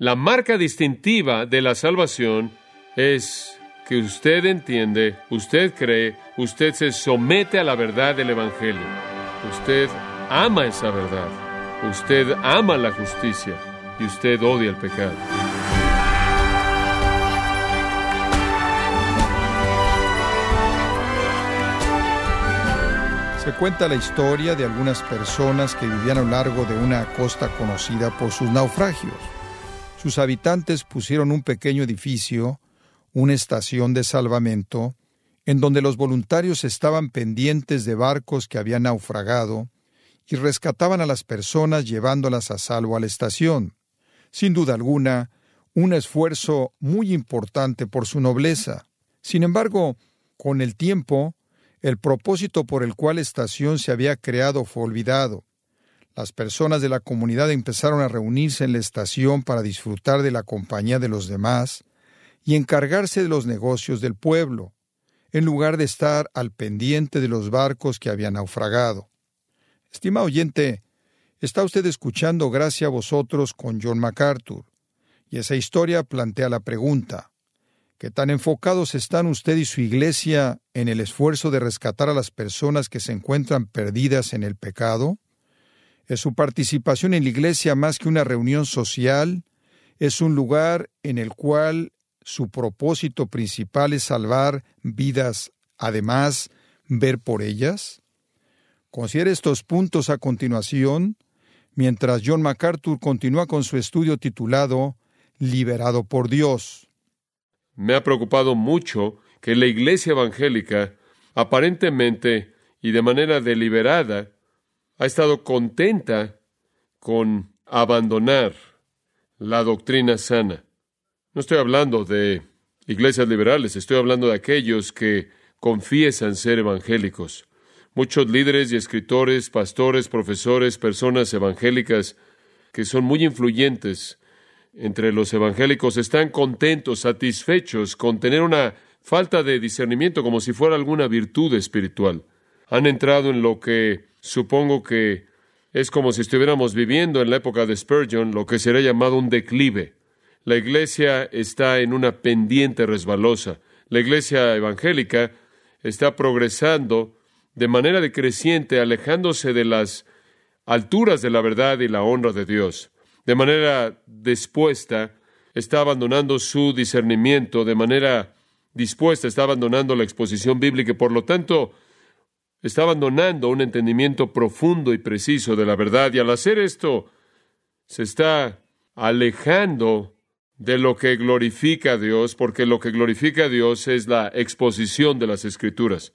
La marca distintiva de la salvación es que usted entiende, usted cree, usted se somete a la verdad del Evangelio. Usted ama esa verdad. Usted ama la justicia y usted odia el pecado. Se cuenta la historia de algunas personas que vivían a lo largo de una costa conocida por sus naufragios. Sus habitantes pusieron un pequeño edificio, una estación de salvamento, en donde los voluntarios estaban pendientes de barcos que habían naufragado y rescataban a las personas llevándolas a salvo a la estación. Sin duda alguna, un esfuerzo muy importante por su nobleza. Sin embargo, con el tiempo, el propósito por el cual la estación se había creado fue olvidado. Las personas de la comunidad empezaron a reunirse en la estación para disfrutar de la compañía de los demás y encargarse de los negocios del pueblo, en lugar de estar al pendiente de los barcos que habían naufragado. Estimado oyente, está usted escuchando Gracia a vosotros con John MacArthur, y esa historia plantea la pregunta ¿Qué tan enfocados están usted y su iglesia en el esfuerzo de rescatar a las personas que se encuentran perdidas en el pecado? ¿Es su participación en la iglesia más que una reunión social? ¿Es un lugar en el cual su propósito principal es salvar vidas, además, ver por ellas? Considere estos puntos a continuación, mientras John MacArthur continúa con su estudio titulado Liberado por Dios me ha preocupado mucho que la iglesia evangélica, aparentemente y de manera deliberada, ha estado contenta con abandonar la doctrina sana. No estoy hablando de iglesias liberales, estoy hablando de aquellos que confiesan ser evangélicos. Muchos líderes y escritores, pastores, profesores, personas evangélicas que son muy influyentes entre los evangélicos están contentos, satisfechos con tener una falta de discernimiento como si fuera alguna virtud espiritual. Han entrado en lo que supongo que es como si estuviéramos viviendo en la época de Spurgeon, lo que sería llamado un declive. La iglesia está en una pendiente resbalosa. La iglesia evangélica está progresando de manera decreciente, alejándose de las alturas de la verdad y la honra de Dios de manera dispuesta, está abandonando su discernimiento, de manera dispuesta, está abandonando la exposición bíblica y por lo tanto está abandonando un entendimiento profundo y preciso de la verdad y al hacer esto se está alejando de lo que glorifica a Dios, porque lo que glorifica a Dios es la exposición de las Escrituras.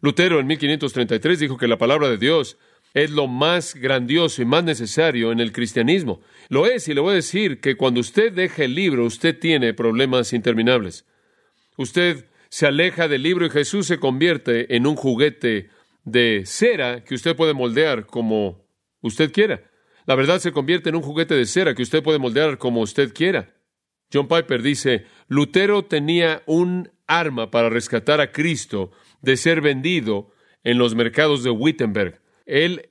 Lutero en 1533 dijo que la palabra de Dios es lo más grandioso y más necesario en el cristianismo. Lo es, y le voy a decir que cuando usted deja el libro, usted tiene problemas interminables. Usted se aleja del libro y Jesús se convierte en un juguete de cera que usted puede moldear como usted quiera. La verdad se convierte en un juguete de cera que usted puede moldear como usted quiera. John Piper dice, Lutero tenía un arma para rescatar a Cristo de ser vendido en los mercados de Wittenberg. Él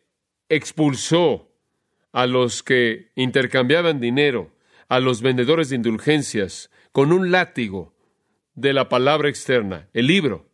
expulsó a los que intercambiaban dinero, a los vendedores de indulgencias, con un látigo de la palabra externa, el libro.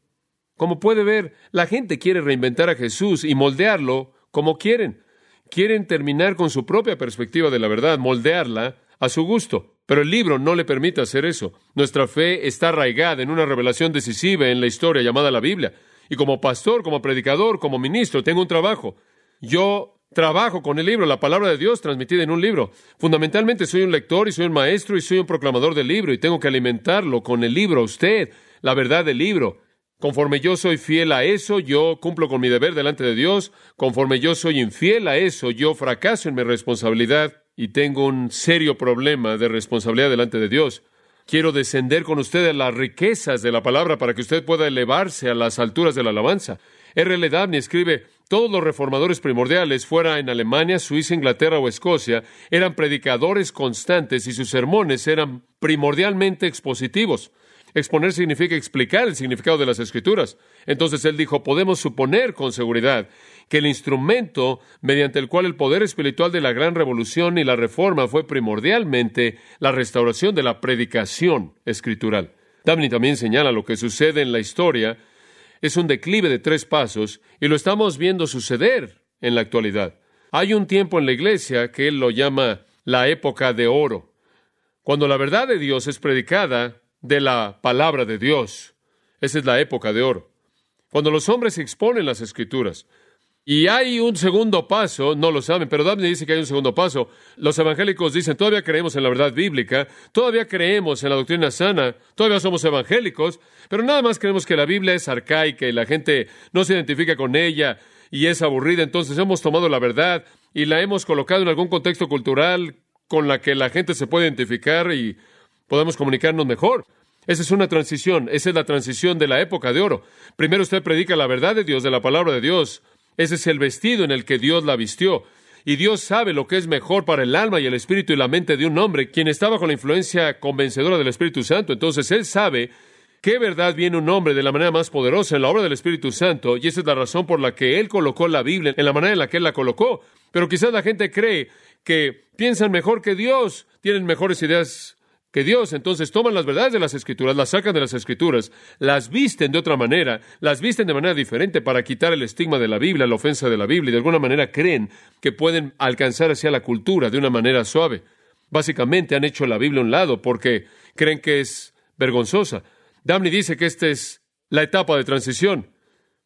Como puede ver, la gente quiere reinventar a Jesús y moldearlo como quieren. Quieren terminar con su propia perspectiva de la verdad, moldearla a su gusto. Pero el libro no le permite hacer eso. Nuestra fe está arraigada en una revelación decisiva en la historia llamada la Biblia. Y como pastor, como predicador, como ministro, tengo un trabajo. Yo trabajo con el libro, la palabra de Dios transmitida en un libro. Fundamentalmente soy un lector y soy un maestro y soy un proclamador del libro y tengo que alimentarlo con el libro, usted, la verdad del libro. Conforme yo soy fiel a eso, yo cumplo con mi deber delante de Dios. Conforme yo soy infiel a eso, yo fracaso en mi responsabilidad y tengo un serio problema de responsabilidad delante de Dios. Quiero descender con usted a las riquezas de la palabra para que usted pueda elevarse a las alturas de la alabanza. R. Dabney escribe, todos los reformadores primordiales, fuera en Alemania, Suiza, Inglaterra o Escocia, eran predicadores constantes y sus sermones eran primordialmente expositivos. Exponer significa explicar el significado de las escrituras. Entonces él dijo, podemos suponer con seguridad que el instrumento mediante el cual el poder espiritual de la gran revolución y la reforma fue primordialmente la restauración de la predicación escritural. Dabney también señala lo que sucede en la historia es un declive de tres pasos y lo estamos viendo suceder en la actualidad. Hay un tiempo en la iglesia que él lo llama la época de oro, cuando la verdad de Dios es predicada de la palabra de Dios. Esa es la época de oro. Cuando los hombres exponen las escrituras, y hay un segundo paso, no lo saben, pero Daphne dice que hay un segundo paso. Los evangélicos dicen, todavía creemos en la verdad bíblica, todavía creemos en la doctrina sana, todavía somos evangélicos, pero nada más creemos que la Biblia es arcaica y la gente no se identifica con ella y es aburrida. Entonces hemos tomado la verdad y la hemos colocado en algún contexto cultural con la que la gente se puede identificar y podemos comunicarnos mejor. Esa es una transición, esa es la transición de la época de oro. Primero usted predica la verdad de Dios, de la palabra de Dios, ese es el vestido en el que Dios la vistió. Y Dios sabe lo que es mejor para el alma y el espíritu y la mente de un hombre, quien estaba con la influencia convencedora del Espíritu Santo. Entonces Él sabe qué verdad viene un hombre de la manera más poderosa en la obra del Espíritu Santo, y esa es la razón por la que Él colocó la Biblia en la manera en la que Él la colocó. Pero quizás la gente cree que piensan mejor que Dios, tienen mejores ideas que Dios entonces toman las verdades de las escrituras, las sacan de las escrituras, las visten de otra manera, las visten de manera diferente para quitar el estigma de la Biblia, la ofensa de la Biblia, y de alguna manera creen que pueden alcanzar hacia la cultura de una manera suave. Básicamente han hecho la Biblia a un lado porque creen que es vergonzosa. Damney dice que esta es la etapa de transición.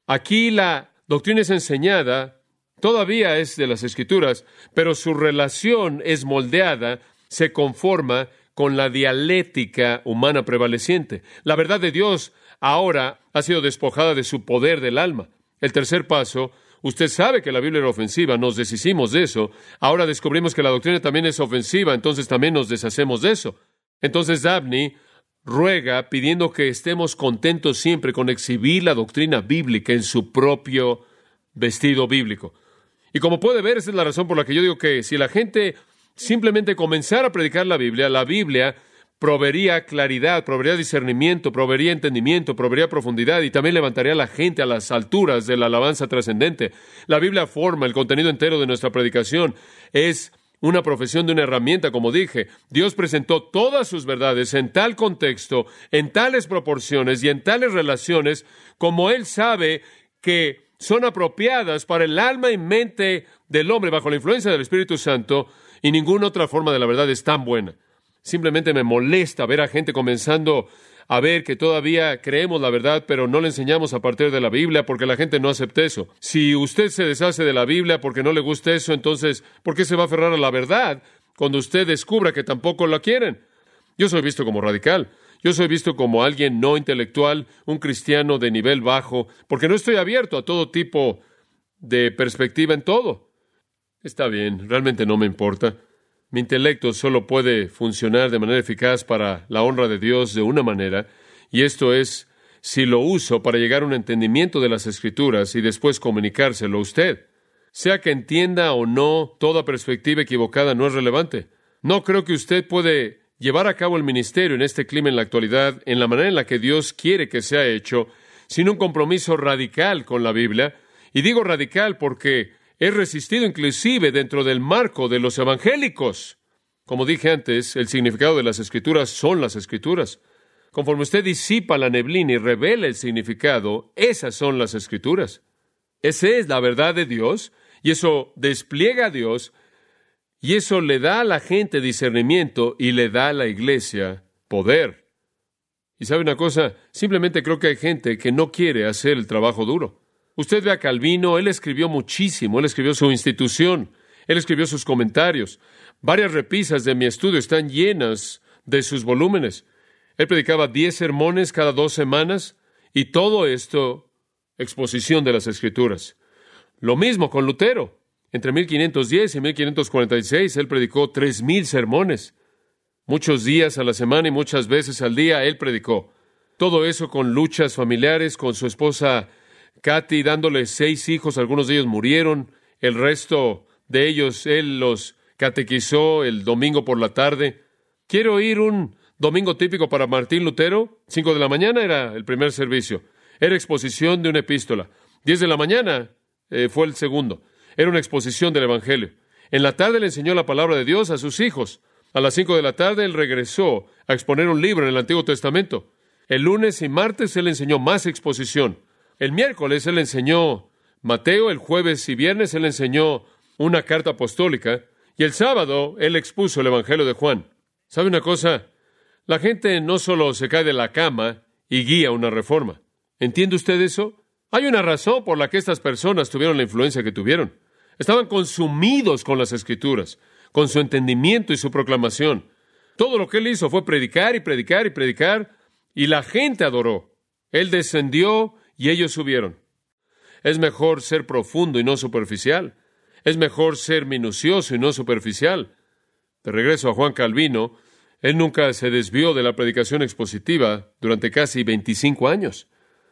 Aquí la doctrina es enseñada, todavía es de las escrituras, pero su relación es moldeada, se conforma con la dialéctica humana prevaleciente. La verdad de Dios ahora ha sido despojada de su poder del alma. El tercer paso, usted sabe que la Biblia era ofensiva, nos deshicimos de eso. Ahora descubrimos que la doctrina también es ofensiva, entonces también nos deshacemos de eso. Entonces Dabney ruega pidiendo que estemos contentos siempre con exhibir la doctrina bíblica en su propio vestido bíblico. Y como puede ver, esa es la razón por la que yo digo que si la gente simplemente comenzar a predicar la Biblia, la Biblia proveería claridad, proveería discernimiento, proveería entendimiento, proveería profundidad y también levantaría a la gente a las alturas de la alabanza trascendente. La Biblia forma el contenido entero de nuestra predicación. Es una profesión de una herramienta, como dije. Dios presentó todas sus verdades en tal contexto, en tales proporciones y en tales relaciones, como Él sabe que son apropiadas para el alma y mente del hombre bajo la influencia del Espíritu Santo y ninguna otra forma de la verdad es tan buena. Simplemente me molesta ver a gente comenzando a ver que todavía creemos la verdad, pero no le enseñamos a partir de la Biblia porque la gente no acepta eso. Si usted se deshace de la Biblia porque no le gusta eso, entonces, ¿por qué se va a aferrar a la verdad cuando usted descubra que tampoco la quieren? Yo soy visto como radical. Yo soy visto como alguien no intelectual, un cristiano de nivel bajo, porque no estoy abierto a todo tipo de perspectiva en todo. Está bien, realmente no me importa. Mi intelecto solo puede funcionar de manera eficaz para la honra de Dios de una manera, y esto es si lo uso para llegar a un entendimiento de las Escrituras y después comunicárselo a usted. Sea que entienda o no, toda perspectiva equivocada no es relevante. No creo que usted puede llevar a cabo el ministerio en este clima en la actualidad en la manera en la que Dios quiere que sea hecho, sin un compromiso radical con la Biblia. Y digo radical porque es resistido inclusive dentro del marco de los evangélicos. Como dije antes, el significado de las escrituras son las escrituras. Conforme usted disipa la neblina y revela el significado, esas son las escrituras. Esa es la verdad de Dios, y eso despliega a Dios, y eso le da a la gente discernimiento y le da a la iglesia poder. Y sabe una cosa, simplemente creo que hay gente que no quiere hacer el trabajo duro. Usted ve a Calvino, él escribió muchísimo, él escribió su institución, él escribió sus comentarios. Varias repisas de mi estudio están llenas de sus volúmenes. Él predicaba diez sermones cada dos semanas y todo esto exposición de las Escrituras. Lo mismo con Lutero. Entre 1510 y 1546 él predicó tres mil sermones. Muchos días a la semana y muchas veces al día él predicó. Todo eso con luchas familiares, con su esposa Katy dándole seis hijos, algunos de ellos murieron, el resto de ellos él los catequizó el domingo por la tarde. Quiero oír un Domingo típico para Martín Lutero, cinco de la mañana era el primer servicio. Era exposición de una epístola. Diez de la mañana eh, fue el segundo. Era una exposición del Evangelio. En la tarde le enseñó la palabra de Dios a sus hijos. A las cinco de la tarde él regresó a exponer un libro en el Antiguo Testamento. El lunes y martes él enseñó más exposición. El miércoles él enseñó Mateo, el jueves y viernes él enseñó una carta apostólica y el sábado él expuso el Evangelio de Juan. ¿Sabe una cosa? La gente no solo se cae de la cama y guía una reforma. ¿Entiende usted eso? Hay una razón por la que estas personas tuvieron la influencia que tuvieron. Estaban consumidos con las escrituras, con su entendimiento y su proclamación. Todo lo que él hizo fue predicar y predicar y predicar, y la gente adoró. Él descendió y ellos subieron. Es mejor ser profundo y no superficial. Es mejor ser minucioso y no superficial. De regreso a Juan Calvino, él nunca se desvió de la predicación expositiva durante casi 25 años.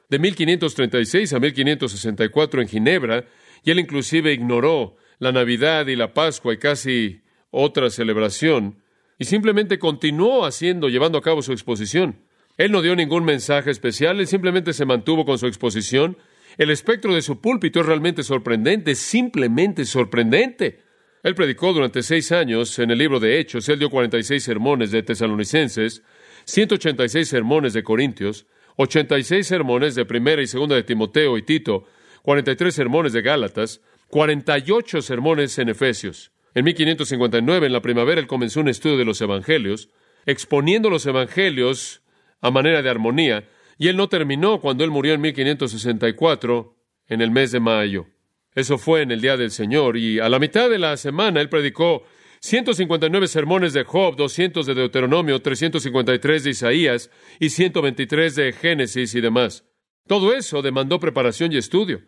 De 1536 a 1564 en Ginebra, y él inclusive ignoró la Navidad y la Pascua y casi otra celebración, y simplemente continuó haciendo, llevando a cabo su exposición. Él no dio ningún mensaje especial, él simplemente se mantuvo con su exposición. El espectro de su púlpito es realmente sorprendente, simplemente sorprendente. Él predicó durante seis años en el libro de Hechos, él dio 46 sermones de tesalonicenses, 186 sermones de Corintios, 86 sermones de primera y segunda de Timoteo y Tito, 43 sermones de Gálatas, 48 sermones en Efesios. En 1559, en la primavera, él comenzó un estudio de los evangelios, exponiendo los evangelios a manera de armonía, y él no terminó cuando él murió en 1564, en el mes de mayo. Eso fue en el día del Señor, y a la mitad de la semana él predicó 159 sermones de Job, 200 de Deuteronomio, 353 de Isaías y 123 de Génesis y demás. Todo eso demandó preparación y estudio.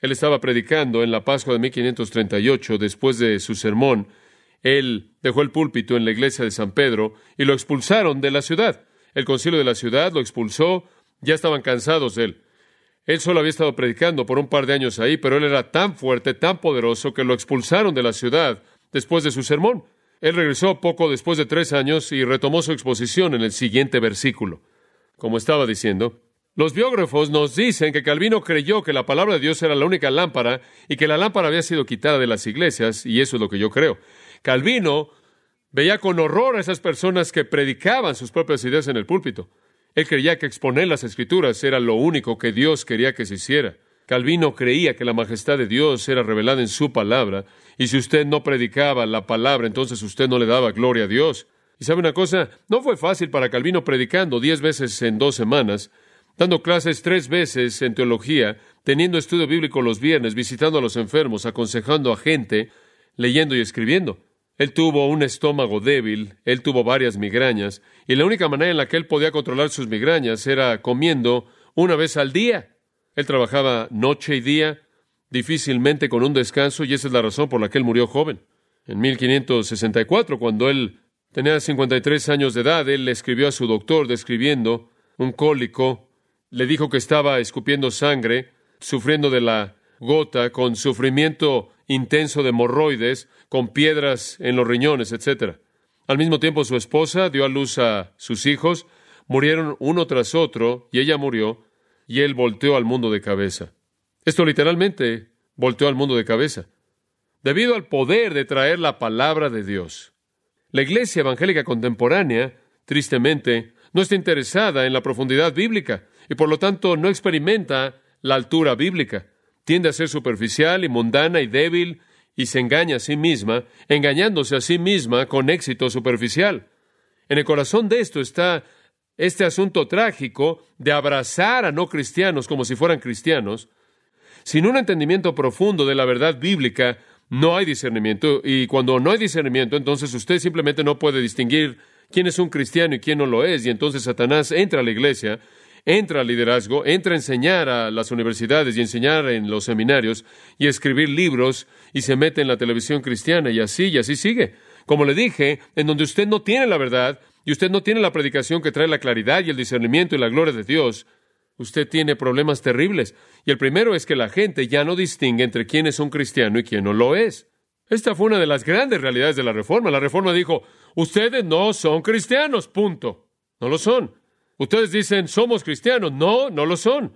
Él estaba predicando en la Pascua de 1538, después de su sermón. Él dejó el púlpito en la iglesia de San Pedro y lo expulsaron de la ciudad. El concilio de la ciudad lo expulsó, ya estaban cansados de él. Él solo había estado predicando por un par de años ahí, pero él era tan fuerte, tan poderoso, que lo expulsaron de la ciudad después de su sermón. Él regresó poco después de tres años y retomó su exposición en el siguiente versículo. Como estaba diciendo, los biógrafos nos dicen que Calvino creyó que la palabra de Dios era la única lámpara y que la lámpara había sido quitada de las iglesias, y eso es lo que yo creo. Calvino Veía con horror a esas personas que predicaban sus propias ideas en el púlpito. Él creía que exponer las escrituras era lo único que Dios quería que se hiciera. Calvino creía que la majestad de Dios era revelada en su palabra, y si usted no predicaba la palabra, entonces usted no le daba gloria a Dios. Y sabe una cosa, no fue fácil para Calvino predicando diez veces en dos semanas, dando clases tres veces en teología, teniendo estudio bíblico los viernes, visitando a los enfermos, aconsejando a gente, leyendo y escribiendo. Él tuvo un estómago débil, él tuvo varias migrañas, y la única manera en la que él podía controlar sus migrañas era comiendo una vez al día. Él trabajaba noche y día, difícilmente con un descanso, y esa es la razón por la que él murió joven. En 1564, cuando él tenía 53 años de edad, él le escribió a su doctor describiendo un cólico, le dijo que estaba escupiendo sangre, sufriendo de la gota, con sufrimiento intenso de hemorroides, con piedras en los riñones, etc. Al mismo tiempo, su esposa dio a luz a sus hijos, murieron uno tras otro, y ella murió, y él volteó al mundo de cabeza. Esto literalmente volteó al mundo de cabeza, debido al poder de traer la palabra de Dios. La iglesia evangélica contemporánea, tristemente, no está interesada en la profundidad bíblica y por lo tanto no experimenta la altura bíblica tiende a ser superficial y mundana y débil y se engaña a sí misma, engañándose a sí misma con éxito superficial. En el corazón de esto está este asunto trágico de abrazar a no cristianos como si fueran cristianos. Sin un entendimiento profundo de la verdad bíblica, no hay discernimiento, y cuando no hay discernimiento, entonces usted simplemente no puede distinguir quién es un cristiano y quién no lo es, y entonces Satanás entra a la iglesia entra al liderazgo, entra a enseñar a las universidades y enseñar en los seminarios y escribir libros y se mete en la televisión cristiana y así y así sigue. Como le dije, en donde usted no tiene la verdad y usted no tiene la predicación que trae la claridad y el discernimiento y la gloria de Dios, usted tiene problemas terribles. Y el primero es que la gente ya no distingue entre quién es un cristiano y quién no lo es. Esta fue una de las grandes realidades de la Reforma. La Reforma dijo, ustedes no son cristianos, punto. No lo son. Ustedes dicen, somos cristianos. No, no lo son.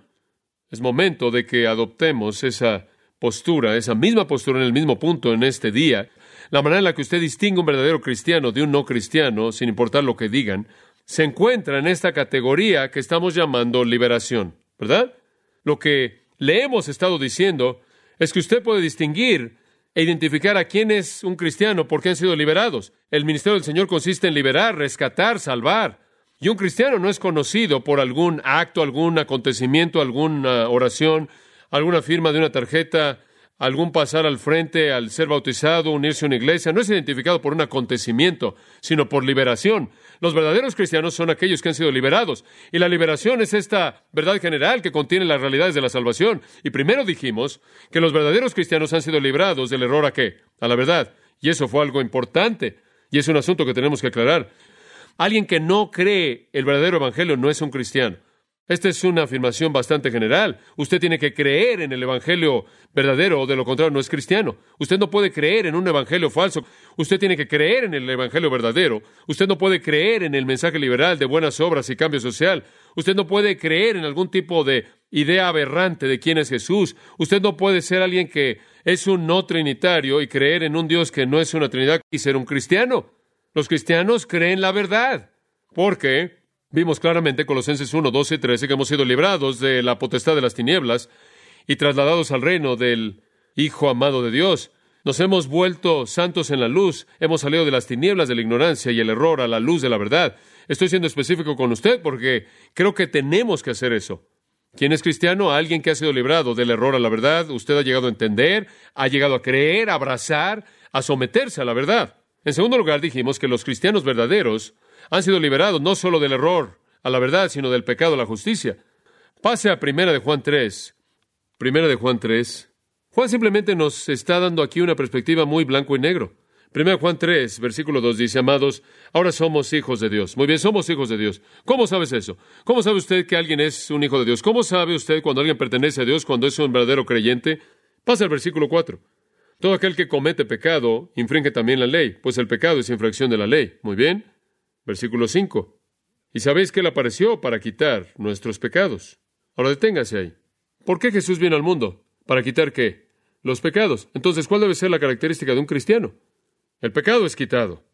Es momento de que adoptemos esa postura, esa misma postura en el mismo punto en este día. La manera en la que usted distingue un verdadero cristiano de un no cristiano, sin importar lo que digan, se encuentra en esta categoría que estamos llamando liberación, ¿verdad? Lo que le hemos estado diciendo es que usted puede distinguir e identificar a quién es un cristiano porque han sido liberados. El ministerio del Señor consiste en liberar, rescatar, salvar. Y un cristiano no es conocido por algún acto, algún acontecimiento, alguna oración, alguna firma de una tarjeta, algún pasar al frente al ser bautizado, unirse a una iglesia, no es identificado por un acontecimiento, sino por liberación. Los verdaderos cristianos son aquellos que han sido liberados. Y la liberación es esta verdad general que contiene las realidades de la salvación. Y primero dijimos que los verdaderos cristianos han sido librados del error a qué? A la verdad. Y eso fue algo importante. Y es un asunto que tenemos que aclarar. Alguien que no cree el verdadero evangelio no es un cristiano. Esta es una afirmación bastante general. Usted tiene que creer en el Evangelio verdadero o de lo contrario no es cristiano. Usted no puede creer en un Evangelio falso. Usted tiene que creer en el Evangelio verdadero. Usted no puede creer en el mensaje liberal de buenas obras y cambio social. Usted no puede creer en algún tipo de idea aberrante de quién es Jesús. Usted no puede ser alguien que es un no trinitario y creer en un Dios que no es una trinidad y ser un cristiano. Los cristianos creen la verdad. ¿Por qué? Vimos claramente Colosenses 1, 12 y 13 que hemos sido librados de la potestad de las tinieblas y trasladados al reino del Hijo amado de Dios. Nos hemos vuelto santos en la luz, hemos salido de las tinieblas de la ignorancia y el error a la luz de la verdad. Estoy siendo específico con usted porque creo que tenemos que hacer eso. ¿Quién es cristiano? Alguien que ha sido librado del error a la verdad. Usted ha llegado a entender, ha llegado a creer, a abrazar, a someterse a la verdad. En segundo lugar, dijimos que los cristianos verdaderos han sido liberados no solo del error a la verdad, sino del pecado a la justicia. Pase a Primera de Juan 3. Primera de Juan 3. Juan simplemente nos está dando aquí una perspectiva muy blanco y negro. Primera Juan 3, versículo 2 dice, amados, ahora somos hijos de Dios. Muy bien, somos hijos de Dios. ¿Cómo sabes eso? ¿Cómo sabe usted que alguien es un hijo de Dios? ¿Cómo sabe usted cuando alguien pertenece a Dios, cuando es un verdadero creyente? Pasa al versículo 4. Todo aquel que comete pecado infringe también la ley, pues el pecado es infracción de la ley. Muy bien. Versículo 5. Y sabéis que Él apareció para quitar nuestros pecados. Ahora deténgase ahí. ¿Por qué Jesús vino al mundo? ¿Para quitar qué? Los pecados. Entonces, ¿cuál debe ser la característica de un cristiano? El pecado es quitado.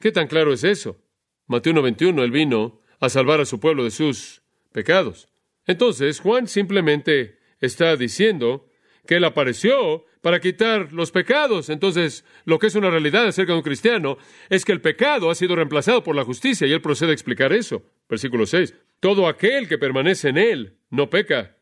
¿Qué tan claro es eso? Mateo 1.21, Él vino a salvar a su pueblo de sus pecados. Entonces, Juan simplemente está diciendo que Él apareció para quitar los pecados. Entonces, lo que es una realidad acerca de un cristiano es que el pecado ha sido reemplazado por la justicia y él procede a explicar eso. Versículo 6. Todo aquel que permanece en él no peca.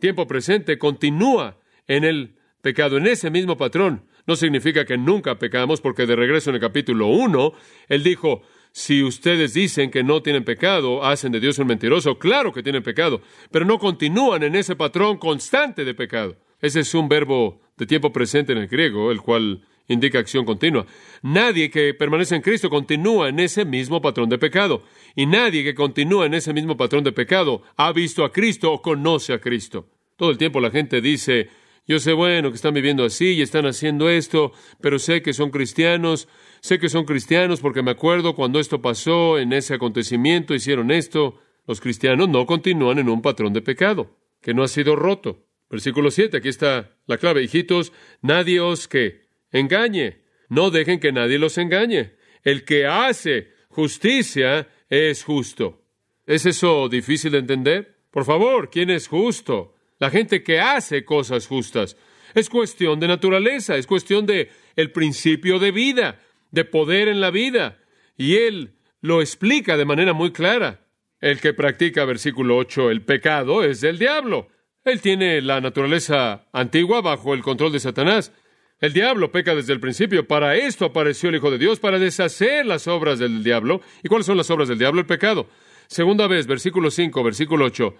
Tiempo presente continúa en el pecado, en ese mismo patrón. No significa que nunca pecamos, porque de regreso en el capítulo 1, él dijo, si ustedes dicen que no tienen pecado, hacen de Dios un mentiroso. Claro que tienen pecado, pero no continúan en ese patrón constante de pecado. Ese es un verbo de tiempo presente en el griego, el cual indica acción continua. Nadie que permanece en Cristo continúa en ese mismo patrón de pecado. Y nadie que continúa en ese mismo patrón de pecado ha visto a Cristo o conoce a Cristo. Todo el tiempo la gente dice, yo sé bueno que están viviendo así y están haciendo esto, pero sé que son cristianos, sé que son cristianos porque me acuerdo cuando esto pasó, en ese acontecimiento hicieron esto. Los cristianos no continúan en un patrón de pecado que no ha sido roto. Versículo 7, aquí está la clave. Hijitos, nadie os que engañe. No dejen que nadie los engañe. El que hace justicia es justo. ¿Es eso difícil de entender? Por favor, ¿quién es justo? La gente que hace cosas justas. Es cuestión de naturaleza, es cuestión de el principio de vida, de poder en la vida. Y él lo explica de manera muy clara. El que practica, versículo 8, el pecado es del diablo. Él tiene la naturaleza antigua bajo el control de Satanás. El diablo peca desde el principio. Para esto apareció el Hijo de Dios, para deshacer las obras del diablo. ¿Y cuáles son las obras del diablo? El pecado. Segunda vez, versículo 5, versículo 8.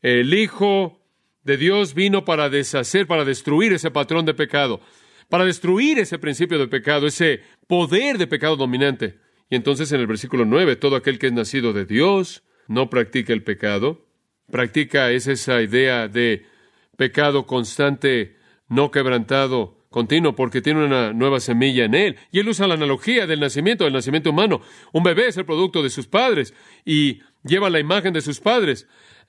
El Hijo de Dios vino para deshacer, para destruir ese patrón de pecado, para destruir ese principio de pecado, ese poder de pecado dominante. Y entonces en el versículo 9, todo aquel que es nacido de Dios no practica el pecado, practica es esa idea de pecado constante, no quebrantado, continuo porque tiene una nueva semilla en él. Y él usa la analogía del nacimiento, del nacimiento humano. Un bebé es el producto de sus padres y lleva la imagen de sus padres.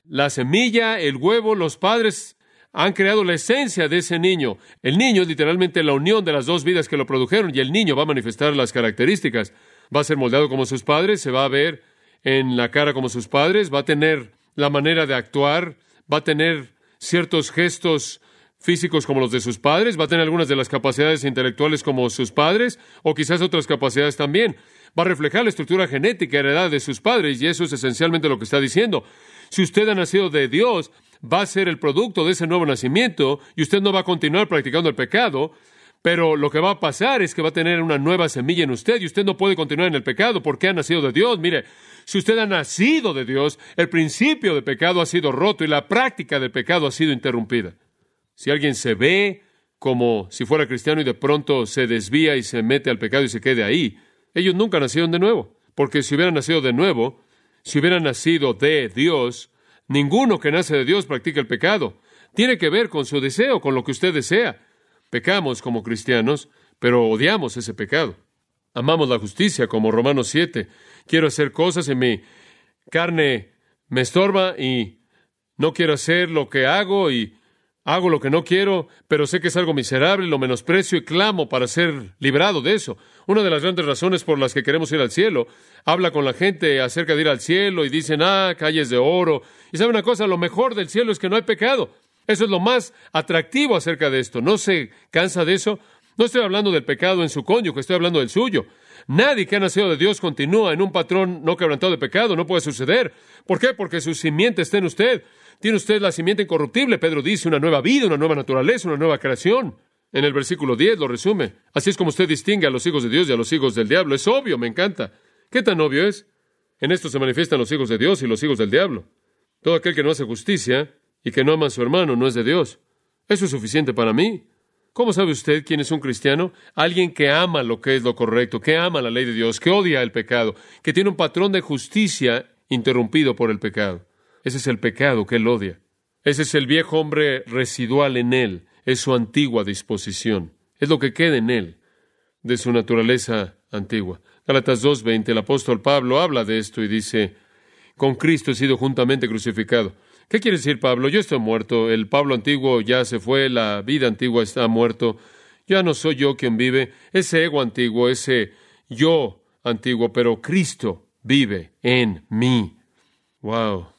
La semilla, el huevo, los padres han creado la esencia de ese niño. El niño es literalmente la unión de las dos vidas que lo produjeron y el niño va a manifestar las características. Va a ser moldado como sus padres, se va a ver en la cara como sus padres, va a tener la manera de actuar, va a tener ciertos gestos físicos como los de sus padres, va a tener algunas de las capacidades intelectuales como sus padres, o quizás otras capacidades también. Va a reflejar la estructura genética heredada de sus padres, y eso es esencialmente lo que está diciendo. Si usted ha nacido de Dios, va a ser el producto de ese nuevo nacimiento, y usted no va a continuar practicando el pecado, pero lo que va a pasar es que va a tener una nueva semilla en usted, y usted no puede continuar en el pecado porque ha nacido de Dios. Mire, si usted ha nacido de Dios, el principio de pecado ha sido roto y la práctica del pecado ha sido interrumpida. Si alguien se ve como si fuera cristiano y de pronto se desvía y se mete al pecado y se quede ahí, ellos nunca nacieron de nuevo. Porque si hubieran nacido de nuevo, si hubieran nacido de Dios, ninguno que nace de Dios practica el pecado. Tiene que ver con su deseo, con lo que usted desea. Pecamos como cristianos, pero odiamos ese pecado. Amamos la justicia, como Romanos 7. Quiero hacer cosas y mi carne me estorba y no quiero hacer lo que hago y Hago lo que no quiero, pero sé que es algo miserable, lo menosprecio y clamo para ser librado de eso. Una de las grandes razones por las que queremos ir al cielo, habla con la gente acerca de ir al cielo y dicen, ah, calles de oro. Y sabe una cosa, lo mejor del cielo es que no hay pecado. Eso es lo más atractivo acerca de esto. ¿No se cansa de eso? No estoy hablando del pecado en su cónyuge, estoy hablando del suyo. Nadie que ha nacido de Dios continúa en un patrón no quebrantado de pecado, no puede suceder. ¿Por qué? Porque su simiente está en usted. Tiene usted la simiente incorruptible, Pedro dice, una nueva vida, una nueva naturaleza, una nueva creación. En el versículo 10 lo resume. Así es como usted distingue a los hijos de Dios y a los hijos del diablo. Es obvio, me encanta. ¿Qué tan obvio es? En esto se manifiestan los hijos de Dios y los hijos del diablo. Todo aquel que no hace justicia y que no ama a su hermano no es de Dios. Eso es suficiente para mí. ¿Cómo sabe usted quién es un cristiano? Alguien que ama lo que es lo correcto, que ama la ley de Dios, que odia el pecado, que tiene un patrón de justicia interrumpido por el pecado. Ese es el pecado que él odia. Ese es el viejo hombre residual en él. Es su antigua disposición. Es lo que queda en él de su naturaleza antigua. Galatas 2.20, el apóstol Pablo habla de esto y dice, con Cristo he sido juntamente crucificado. ¿Qué quiere decir Pablo? Yo estoy muerto, el Pablo antiguo ya se fue, la vida antigua está muerto, ya no soy yo quien vive, ese ego antiguo, ese yo antiguo, pero Cristo vive en mí. Wow.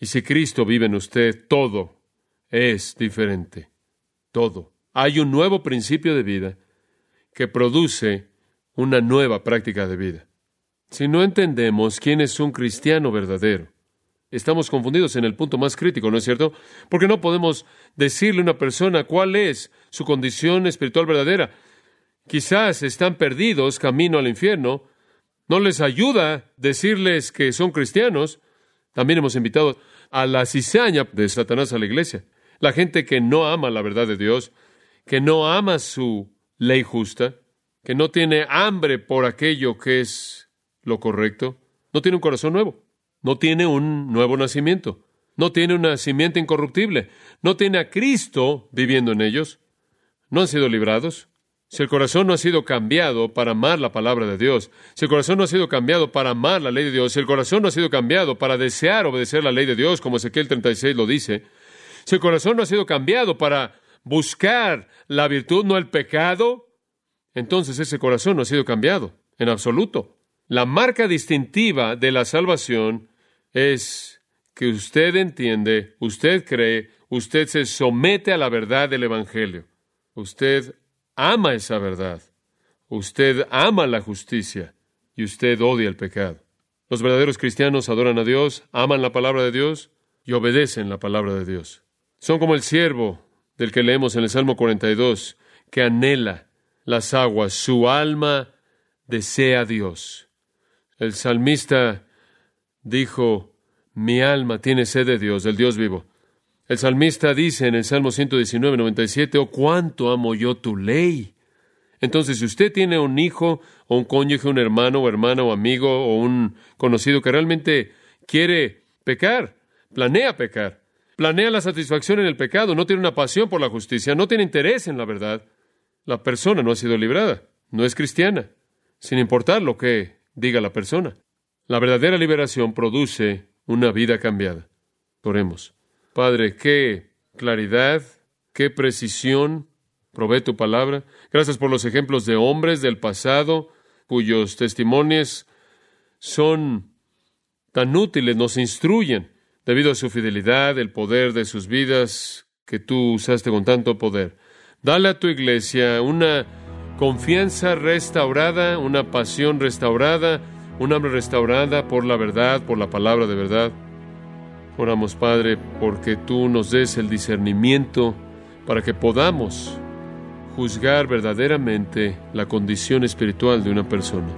Y si Cristo vive en usted, todo es diferente. Todo. Hay un nuevo principio de vida que produce una nueva práctica de vida. Si no entendemos quién es un cristiano verdadero, estamos confundidos en el punto más crítico, ¿no es cierto? Porque no podemos decirle a una persona cuál es su condición espiritual verdadera. Quizás están perdidos camino al infierno. No les ayuda decirles que son cristianos. También hemos invitado a la cizaña de Satanás a la iglesia. La gente que no ama la verdad de Dios, que no ama su ley justa, que no tiene hambre por aquello que es lo correcto, no tiene un corazón nuevo, no tiene un nuevo nacimiento, no tiene un nacimiento incorruptible, no tiene a Cristo viviendo en ellos, no han sido librados, si el corazón no ha sido cambiado para amar la palabra de Dios, si el corazón no ha sido cambiado para amar la ley de Dios, si el corazón no ha sido cambiado para desear obedecer la ley de Dios, como Ezequiel 36 lo dice, si el corazón no ha sido cambiado para buscar la virtud, no el pecado, entonces ese corazón no ha sido cambiado en absoluto. La marca distintiva de la salvación es que usted entiende, usted cree, usted se somete a la verdad del Evangelio. Usted ama esa verdad. Usted ama la justicia y usted odia el pecado. Los verdaderos cristianos adoran a Dios, aman la palabra de Dios y obedecen la palabra de Dios. Son como el siervo del que leemos en el Salmo 42, que anhela las aguas, su alma desea a Dios. El salmista dijo, mi alma tiene sed de Dios, del Dios vivo. El salmista dice en el Salmo 119, 97, oh, cuánto amo yo tu ley. Entonces, si usted tiene un hijo o un cónyuge, un hermano o hermana o amigo o un conocido que realmente quiere pecar, planea pecar, planea la satisfacción en el pecado, no tiene una pasión por la justicia, no tiene interés en la verdad, la persona no ha sido librada, no es cristiana, sin importar lo que diga la persona. La verdadera liberación produce una vida cambiada. Oremos. Padre, qué claridad, qué precisión provee tu palabra. Gracias por los ejemplos de hombres del pasado cuyos testimonios son tan útiles, nos instruyen debido a su fidelidad, el poder de sus vidas que tú usaste con tanto poder. Dale a tu iglesia una confianza restaurada, una pasión restaurada, un hambre restaurada por la verdad, por la palabra de verdad. Oramos, Padre, porque tú nos des el discernimiento para que podamos juzgar verdaderamente la condición espiritual de una persona.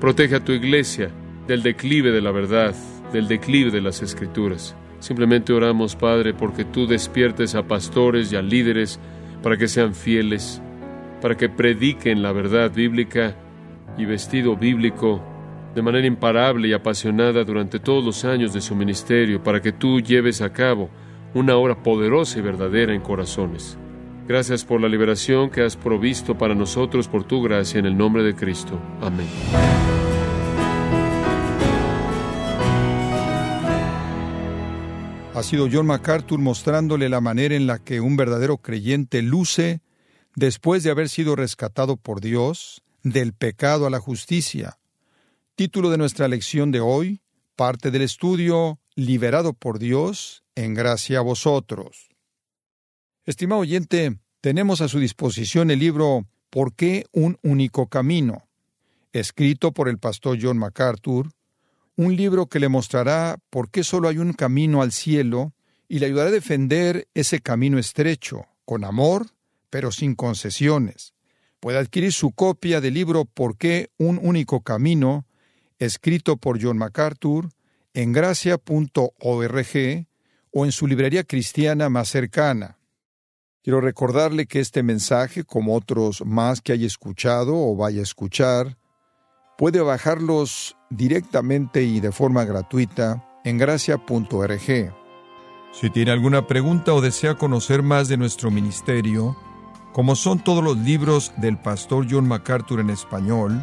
Protege a tu iglesia del declive de la verdad, del declive de las escrituras. Simplemente oramos, Padre, porque tú despiertes a pastores y a líderes para que sean fieles, para que prediquen la verdad bíblica y vestido bíblico de manera imparable y apasionada durante todos los años de su ministerio, para que tú lleves a cabo una obra poderosa y verdadera en corazones. Gracias por la liberación que has provisto para nosotros por tu gracia en el nombre de Cristo. Amén. Ha sido John MacArthur mostrándole la manera en la que un verdadero creyente luce después de haber sido rescatado por Dios del pecado a la justicia Título de nuestra lección de hoy, parte del estudio Liberado por Dios en gracia a vosotros. Estimado oyente, tenemos a su disposición el libro ¿Por qué un único camino? escrito por el pastor John MacArthur, un libro que le mostrará por qué solo hay un camino al cielo y le ayudará a defender ese camino estrecho, con amor, pero sin concesiones. Puede adquirir su copia del libro ¿Por qué un único camino? Escrito por John MacArthur, en gracia.org o en su librería cristiana más cercana. Quiero recordarle que este mensaje, como otros más que haya escuchado o vaya a escuchar, puede bajarlos directamente y de forma gratuita en gracia.org. Si tiene alguna pregunta o desea conocer más de nuestro ministerio, como son todos los libros del pastor John MacArthur en español,